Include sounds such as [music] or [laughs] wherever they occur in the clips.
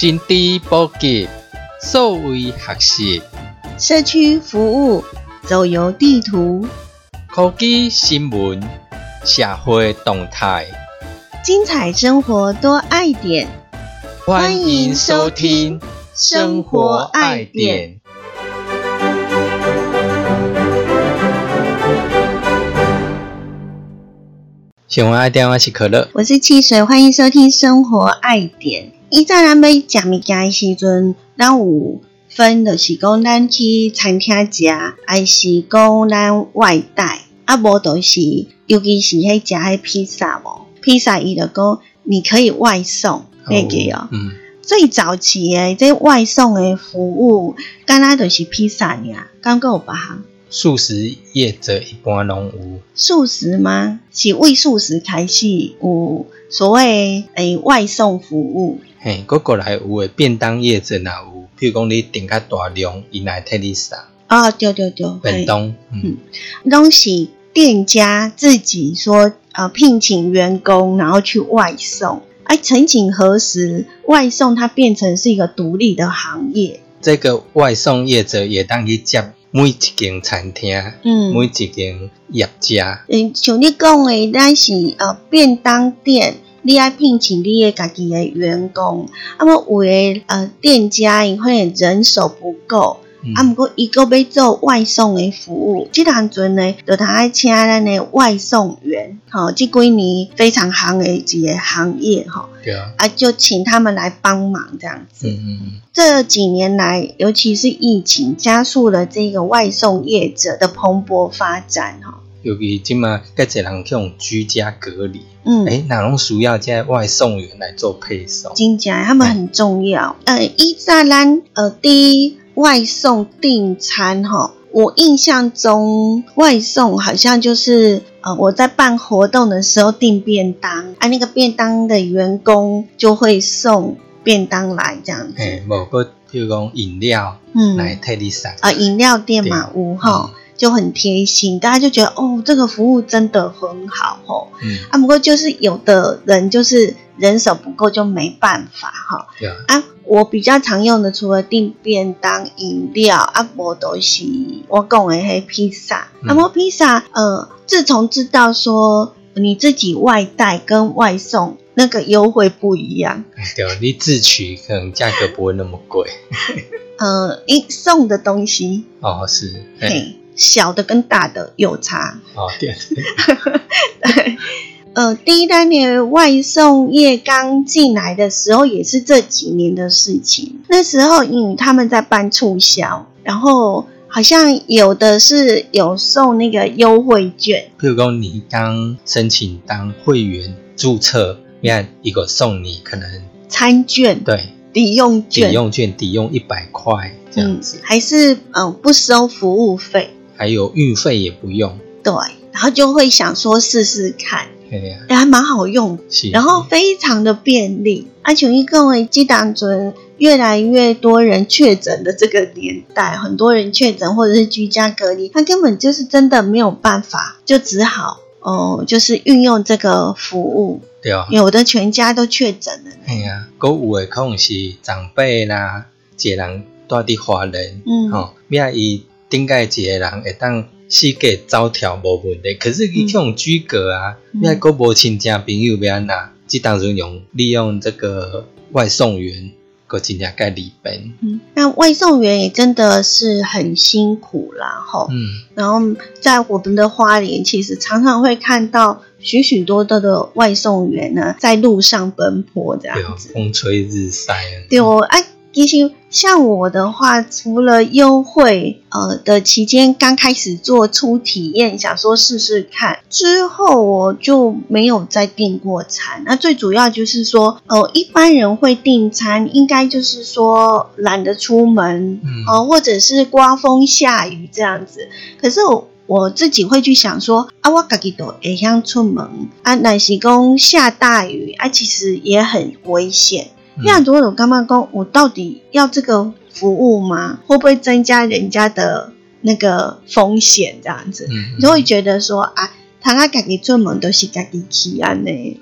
新知普及，数位学习，社区服务，走游地图，科技新闻，社会动态，精彩生活多爱点。欢迎收听《生活爱点》。生活爱点，我是可乐，我是汽水，欢迎收听《生活爱点》。以前咱要食物件的时阵，咱有分就是讲咱去餐厅食，还是讲咱外带，啊无就是尤其是迄食迄披萨无，披萨伊就讲你可以外送，那个哦。嗯，最早期诶，这外送诶服务，敢若就是披萨尔，敢搁有别项？素食业者一般拢有，素食吗？是为素食开始有所谓诶外送服务。嘿，佮过来有诶便当业者也有，譬如讲你订较大量，伊来替你送哦，对对对，便当，嗯，拢是店家自己说呃聘请员工，然后去外送。哎，曾几何时，外送它变成是一个独立的行业。这个外送业者也当去接每一间餐厅，嗯每一间业家，嗯，像你讲的，咱是呃便当店，你爱聘请你的家己的员工，啊，么有的呃店家因为人手不够，嗯。啊，毋过伊个要做外送的服务，即当阵呢，就通爱请咱的外送员，吼、即几年非常行诶一个行业，吼、对啊，啊，就请他们来帮忙这样子。嗯嗯嗯，这几年来，尤其是疫情，加速了这个外送业者的蓬勃发展，哈。尤其即嘛，介侪人去用居家隔离，嗯，诶，哪拢需要这外送员来做配送？金家他们很重要。呃，伊扎兰呃，第一外送订餐哈，我印象中外送好像就是呃，我在办活动的时候订便当，啊，那个便当的员工就会送便当来这样子。诶，某个譬如讲饮料嗯来嗯，替你送，啊，饮料店嘛，有哈。就很贴心，大家就觉得哦，这个服务真的很好哦。嗯，啊，不过就是有的人就是人手不够，就没办法哈。对啊，啊，我比较常用的，除了订便当、饮料，啊，无都是我讲的黑披萨。嗯啊，么披萨，呃，自从知道说你自己外带跟外送那个优惠不一样，对啊，你自取可能价格不会那么贵。[laughs] 呃，一送的东西，哦，是，嘿，嘿，小的跟大的有差。哦，对，[laughs] 对，呃，第一单的外送业刚进来的时候，也是这几年的事情。那时候因为他们在办促销，然后好像有的是有送那个优惠券，譬如说你刚申请当会员注册，你看一个送你可能餐券、对。抵用券。抵，用券抵用一百块这样子，还是嗯、呃不收服务费，还有运费也不用，对，然后就会想说试试看，对还蛮好用。是，然后非常的便利。而且因为这当准越来越多人确诊的这个年代，很多人确诊或者是居家隔离，他根本就是真的没有办法，就只好哦，就是运用这个服务。对啊，有的全家都确诊了，哎呀，购有的可能是长辈啦，一个人住伫华人，嗯。吼，免伊顶界一个人会当四界走跳无问题，可是伊去用居隔啊，嗯。免个无亲戚朋友要安那，即当阵用利用这个外送员，个真正该利便，嗯，那外送员也真的是很辛苦啦，吼。嗯，然后在我们的花莲，其实常常会看到许许多多的外送员呢，在路上奔波这样子。风吹日晒啊，对哦，哎、其实像我的话，除了优惠呃的期间刚开始做出体验，想说试试看，之后我就没有再订过餐。那最主要就是说，呃，一般人会订餐，应该就是说懒得出门，嗯哦、或者是刮风下雨这样子。可是我。我自己会去想说，啊，我自己都会想出门，啊，但是讲下大雨，啊，其实也很危险。嗯那很多人干嘛讲，我到底要这个服务吗？会不会增加人家的那个风险？这样子，嗯，你就会觉得说啊，他家家己做门都是家己去安呢。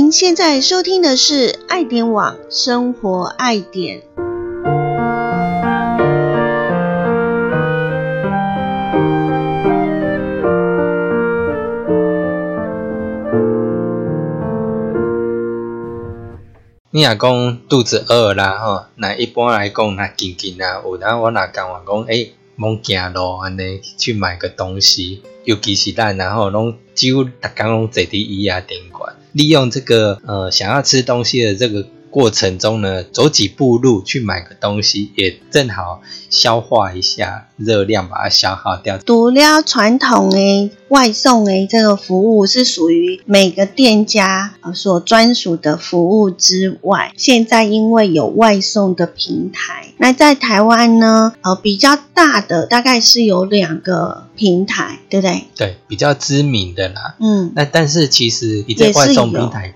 您现在收听的是爱点网生活爱点。你若讲肚子饿啦吼，那一般来讲，那紧紧啊，有当我若讲话讲，诶，罔行路安尼去买个东西，尤其是咱然后拢几乎逐工拢坐伫椅啊店馆，利用这个呃想要吃东西的这个过程中呢，走几步路去买个东西，也正好消化一下热量，把它消耗掉。除了传统的外送诶这个服务是属于每个店家呃所专属的服务之外，现在因为有外送的平台，那在台湾呢，呃比较大的大概是有两个平台，对不对？对，比较知名的啦。嗯，那但是其实你在外送平台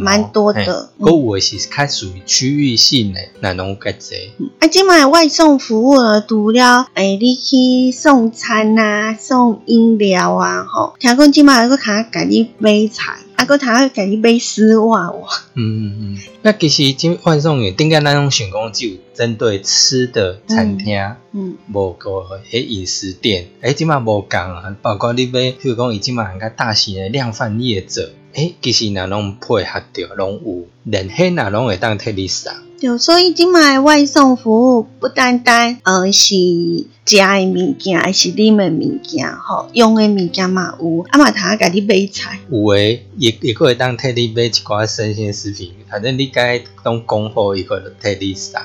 蛮多的嘿购物的是较属于区域性的，那拢较济。啊，今买外送服务呢，除了诶，你去送餐啊、送饮料啊，吼，听讲今买还佫通甲你买菜，啊，佫通甲你买丝袜哦。嗯嗯嗯。那其实今外送员顶间咱拢想讲只有针对吃的餐厅，嗯无个迄饮食店，诶，即马无共啊，包括你买，譬如讲伊即马很较大型的量贩业者，诶，其实若拢配合着，拢有，连迄若拢会当替你送。对，所以今卖外送服务不单单呃是食的物件，还是啉的物件，吼，用的物件嘛有，啊嘛通甲你买菜。有诶，也也个会当替你买一寡生鲜食品，反正你该拢讲好，伊个就替你送。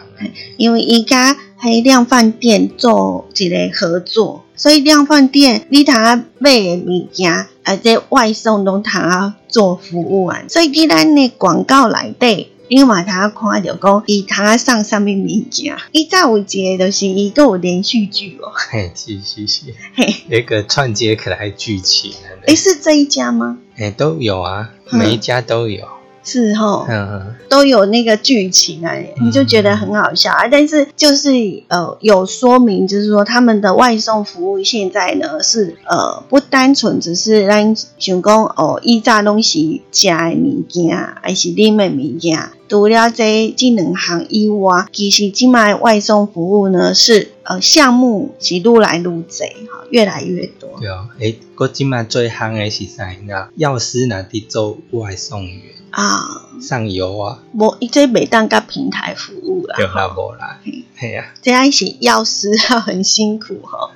因为伊甲迄量贩店做一个合作，所以量贩店你通啊买的物件，啊这外送拢通啊做服务啊，所以伫咱的广告内底。你嘛通啊看着讲，伊通啊送啥物物件？伊早有一个就是伊都有连续剧哦，嘿，是是是，嘿，那个串接起来剧情，诶，是这一家吗？诶都有啊，嗯每一家都有。是吼。嗯嗯，都有那个剧情啊，你就觉得很好笑啊。但是就是呃有说明，就是说他们的外送服务现在呢是呃不单纯只是让想讲哦，以早拢是食的物件，还是啉的物件。除了这这两行以外，其实今卖外送服务呢是呃项目是愈来愈多，哈，越来越多。对啊，诶，我今卖最夯的是啥？你知道？药师若伫做外送员，啊，上游啊，无这袂当甲平台服务啦，对啦哈无啦。嘿，嘿啊，这样是药师要 [laughs] 很辛苦吼。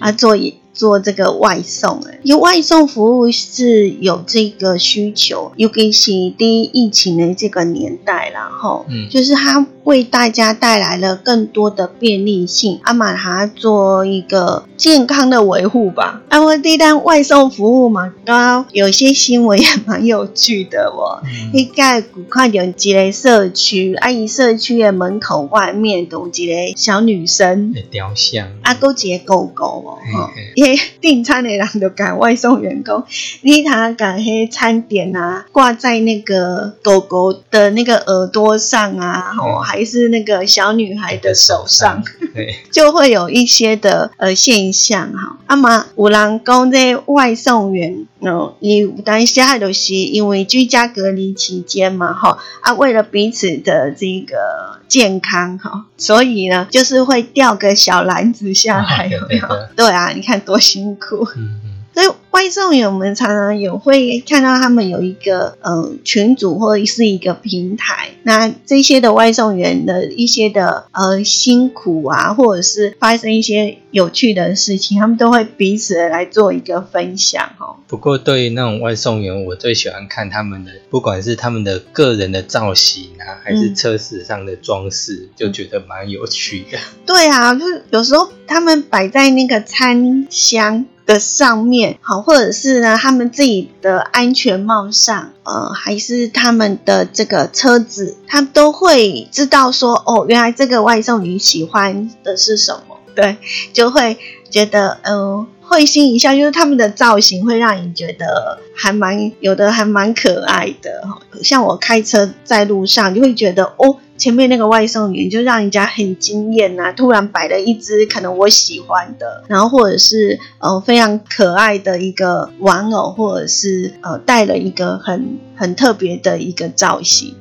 啊，做做这个外送，诶，因为外送服务是有这个需求，尤其是第一疫情的这个年代然后，嗯。就是它为大家带来了更多的便利性，阿玛，它做一个健康的维护吧。啊，我第一单外送服务嘛，刚刚有些新闻也蛮有趣的哦。嗯。迄个有看到一个社区，阿姨社区的门口外面都有一个小女生，的雕像，啊，搁一个狗狗哦，吼。嘿嘿，订餐的人就甲外送员工，你他甲迄餐点啊挂在那个狗狗的那个耳朵上啊，吼、嗯还是那个小女孩的手上，，对，[laughs] 就会有一些的呃现象哈。啊嘛，有人讲这外送员，哦，伊有当下就是因为居家隔离期间嘛，哈啊，为了彼此的这个健康哈，所以呢，就是会掉个小篮子下来，有没有对啊，你看多辛苦。嗯嗯，所以外送员我们常常也会看到他们有一个呃群组或者是一个平台，那这些的外送员的一些的呃辛苦啊，或者是发生一些有趣的事情，他们都会彼此的来做一个分享哦。不过对于那种外送员，我最喜欢看他们的，不管是他们的个人的造型啊，还是嗯车子上的装饰，就觉得蛮有趣的。对啊，就是有时候他们摆在那个餐箱的上面，好，或者是呢他们自己的安全帽上，呃，还是他们的这个车子，他们都会知道说，哦，原来这个外送员喜欢的是什么，对，就会觉得，呃。会心一笑，就是他们的造型会让你觉得还蛮有的，还蛮可爱的。像我开车在路上，就会觉得哦，前面那个外送员就让人家很惊艳呐，突然摆了一只可能我喜欢的，然后或者是呃非常可爱的一个玩偶，或者是呃带了一个很很特别的一个造型。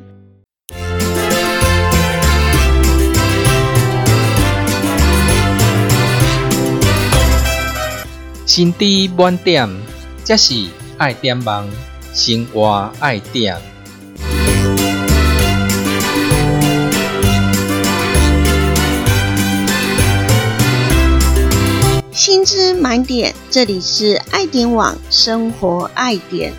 心知满点，这是爱点梦，生活爱点。心知满点，这里是爱点网生活爱点。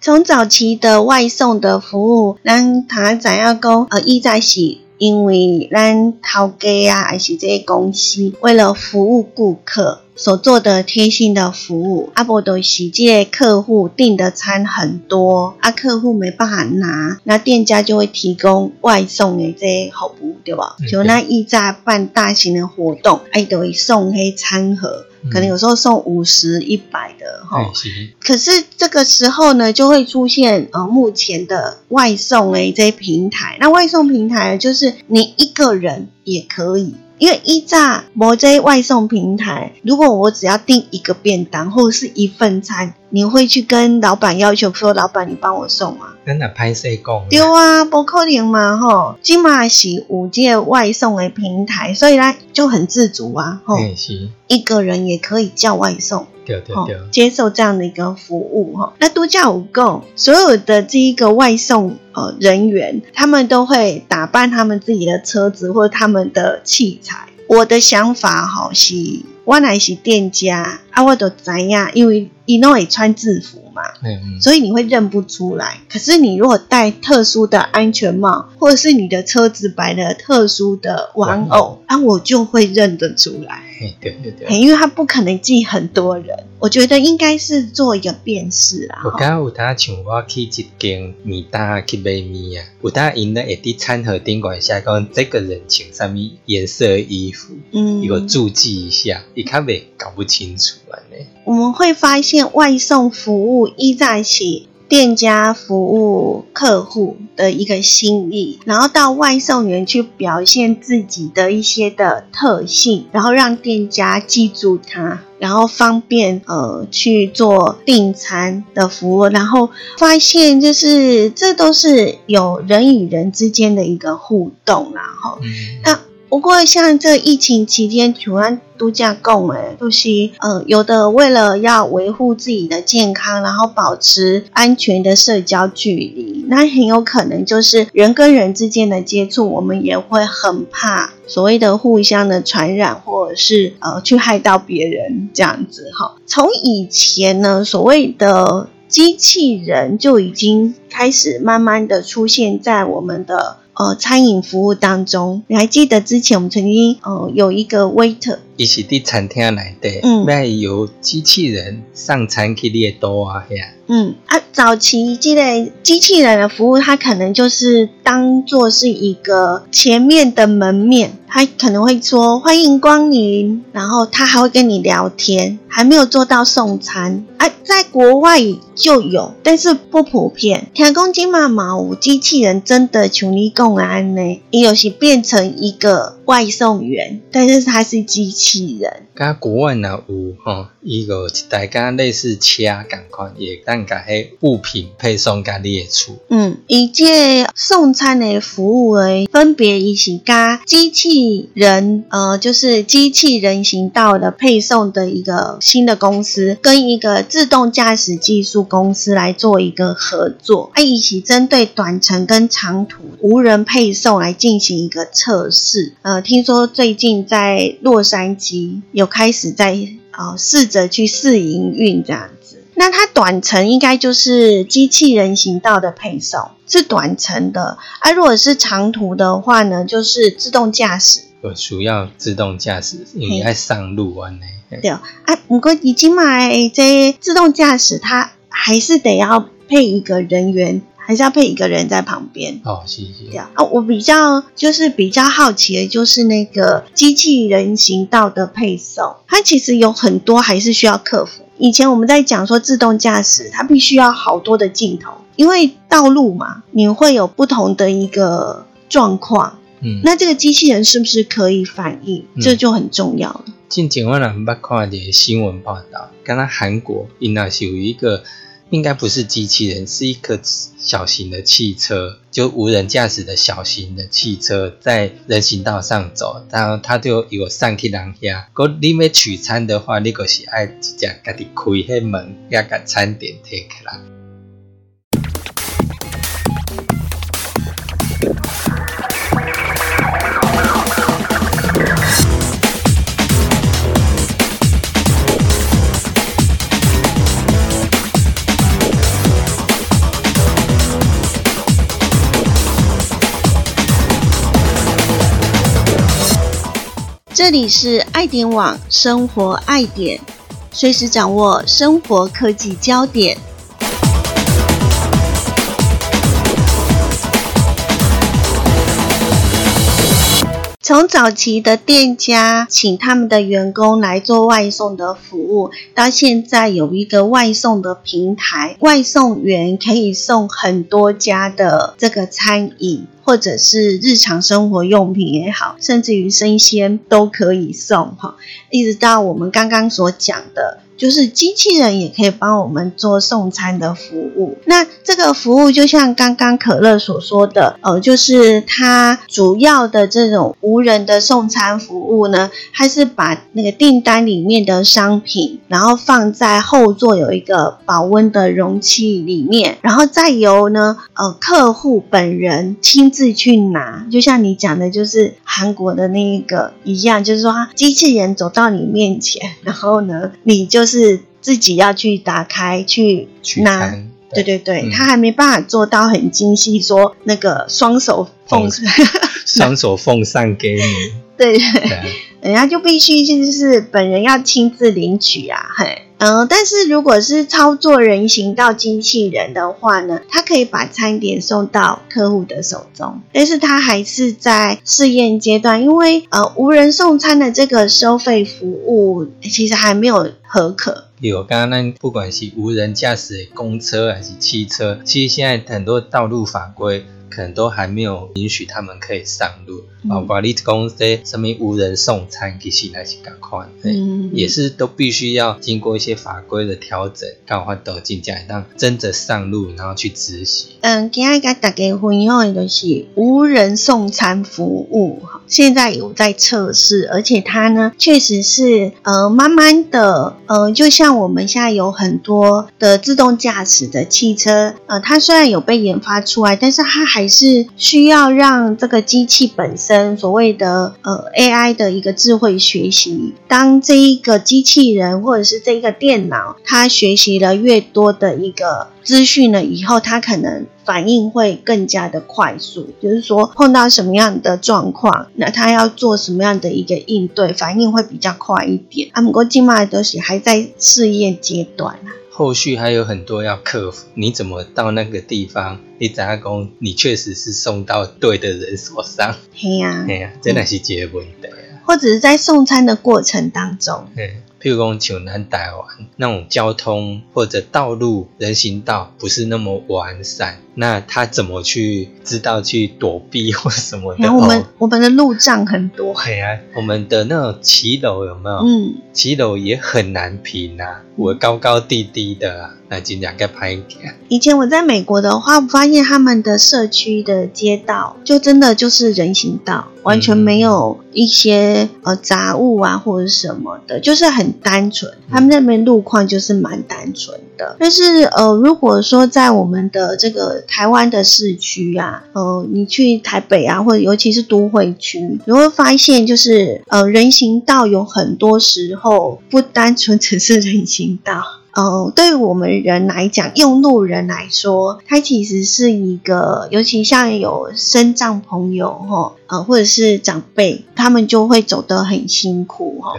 从早期的外送的服务，让他怎样讲？呃，意在洗因为咱头家啊，还是这些公司为了服务顾客所做的贴心的服务。啊，无都是这客户订的餐很多，啊，客户没办法拿，那店家就会提供外送的这些服务，对吧？就那一在办大型的活动，哎，都会送黑餐盒。可能有时候送五十、一百的哈，可是这个时候呢，就会出现呃，目前的外送诶这些平台。那外送平台就是你一个人也可以。因为一炸摩 J 外送平台，如果我只要订一个便当或者是一份餐，你会去跟老板要求说：“老板，你帮我送吗？”真的拍谁讲？对啊，不可能嘛吼！今嘛是五届外送的平台，所以呢就很自主啊吼。一个人也可以叫外送，对对对，接受这样的一个服务哈。那度假五购，所有的这一个外送。呃，人员他们都会打扮他们自己的车子或者他们的器材。我的想法哈是，我乃是店家啊，我都知呀，因为伊拢会穿制服嘛，嗯，所以你会认不出来。可是你如果戴特殊的安全帽，或者是你的车子摆了特殊的玩偶，啊，我就会认得出来。对对对，因为他不可能记很多人。我觉得应该是做一个辨识啦。我刚有他像我去一间米大去买米啊，有他因咧会伫餐盒顶管下讲这个人穿什么颜色衣服，嗯，有注记一下，你看袂搞不清楚我们会发现外送服务依在起。店家服务客户的一个心意，然后到外送员去表现自己的一些的特性，然后让店家记住他，然后方便呃去做订餐的服务，然后发现就是这都是有人与人之间的一个互动，然后那。不过，像这疫情期间，台湾度假供诶，都是嗯，有的为了要维护自己的健康，然后保持安全的社交距离，那很有可能就是人跟人之间的接触，我们也会很怕所谓的互相的传染，或者是呃去害到别人这样子哈。从以前呢，所谓的机器人就已经开始慢慢的出现在我们的。呃，餐饮服务当中，你还记得之前我们曾经呃有一个 waiter，一起伫餐厅来的，嗯，那由机器人上餐去列多啊，呀，嗯啊，早期这个机器人的服务，它可能就是当做是一个前面的门面，它可能会说欢迎光临，然后他还会跟你聊天，还没有做到送餐啊。在国外就有，但是不普遍。听讲金马毛机器人真的穷你共安呢，也有些变成一个外送员，但是它是机器人。噶国外呢有吼，一个大家类似车感款，也但甲迄物品配送甲列出。嗯，以这送餐的服务诶，分别一起加机器人，呃，就是机器人行道的配送的一个新的公司，跟一个自动驾驶技术公司来做一个合作，啊，一起针对短程跟长途无人配送来进行一个测试。呃，听说最近在洛杉矶有。开始在啊试着去试营运这样子，那它短程应该就是机器人行道的配送是短程的，啊如果是长途的话呢，就是自动驾驶。有主要自动驾驶，你爱上路完呢？对啊，不过已经买这自动驾驶，它还是得要配一个人员。还是要配一个人在旁边？哦，谢谢对。啊，我比较就是比较好奇的就是那个机器人行道的配送，它其实有很多还是需要克服。以前我们在讲说自动驾驶，它必须要好多的镜头，因为道路嘛，你会有不同的一个状况，嗯，那这个机器人是不是可以反应，嗯这就很重要了。近前我若捌看一个新闻报道，刚刚韩国因那是有一个应该不是机器人，是一个小型的汽车，就无人驾驶的小型的汽车在人行道上走，然后它就有上去人遐。如果你要取餐的话，你就是爱直接家己开迄门，要甲餐点摕起来。这里是爱点网生活爱点，随时掌握生活科技焦点。从早期的店家请他们的员工来做外送的服务，到现在有一个外送的平台，外送员可以送很多家的这个餐饮，或者是日常生活用品也好，甚至于生鲜都可以送哈。一直到我们刚刚所讲的，就是机器人也可以帮我们做送餐的服务。那这个服务就像刚刚可乐所说的，呃，就是它主要的这种无人的送餐服务呢，它是把那个订单里面的商品，然后放在后座有一个保温的容器里面，然后再由呢，呃，客户本人亲自去拿。就像你讲的，就是韩国的那一个一样，就是说，机器人走到你面前，然后呢，你就是自己要去打开去拿。对对对，嗯他还没办法做到很精细，说那个双手奉奉 [laughs] 双手奉上给你。对，对啊人家就必须就是本人要亲自领取啊，嘿，嗯、但是如果是操作人行道机器人的话呢，它可以把餐点送到客户的手中，但是它还是在试验阶段，因为呃无人送餐的这个收费服务其实还没有合可。有刚刚那不管是无人驾驶公车还是汽车，其实现在很多道路法规可能都还没有允许他们可以上路，包括你讲这什么无人送餐，其实那是赶快，嗯，也是都必须要经过一些法规的调整，刚好都进来让真的上路，然后去执行。嗯，今天跟大家分享的就是无人送餐服务，现在有在测试，而且它呢确实是呃慢慢的呃，就像我们现在有很多的自动驾驶的汽车，呃，它虽然有被研发出来，但是它还是需要让这个机器本身所谓的呃 AI 的一个智慧学习，当这一个机器人或者是这一个电脑，它学习了越多的一个资讯了以后，它可能反应会更加的快速，就是说碰到什么样的状况，那它要做什么样的一个应对，反应会比较快一点。啊，不过今麦都是还在试验阶段啊。后续还有很多要克服，你怎么到那个地方？你怎样讲？你确实是送到对的人手上，嘿呀、嘿呀、真的是一个问题啊。或者是在送餐的过程当中，嗯，譬如讲像南台湾那种交通或者道路人行道不是那么完善，那他怎么去知道去躲避或什么的？然后我们、哦我们的路障很多，对啊，我们的那种骑楼有没有？嗯，骑楼也很难平啊，我高高低低的啊，那尽量该拍一点。以前我在美国的话，我发现他们的社区的街道就真的就是人行道，完全没有一些呃杂物啊或者什么的，就是很单纯。他们那边路况就是蛮单纯的。但是呃，如果说在我们的这个台湾的市区啊，呃，你去台北啊，或者尤其是都会区，你会发现就是呃人行道有很多时候不单纯只是人行道。[laughs] 呃，对于我们人来讲，用路人来说，它其实是一个，尤其像有身障朋友哈，呃，或者是长辈，他们就会走得很辛苦哈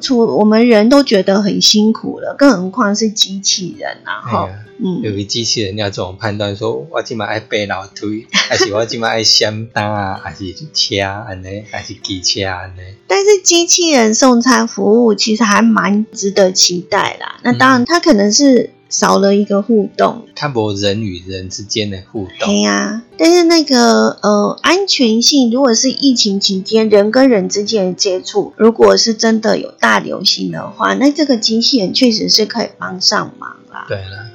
除我们人都觉得很辛苦了，更何况是机器人啊哈。嗯，由于机器人要这种判断说，我今晚爱背楼梯，还是我今晚爱闪单啊，还是车安尼，还是机车安尼？但是机器人送餐服务其实还蛮值得期待啦。那当然，它可能是少了一个互动，看不人与人之间的互动对。呀、但是那个呃安全性，如果是疫情期间人跟人之间的接触，如果是真的有大流行的话，那这个机器人确实是可以帮上忙啦。对了，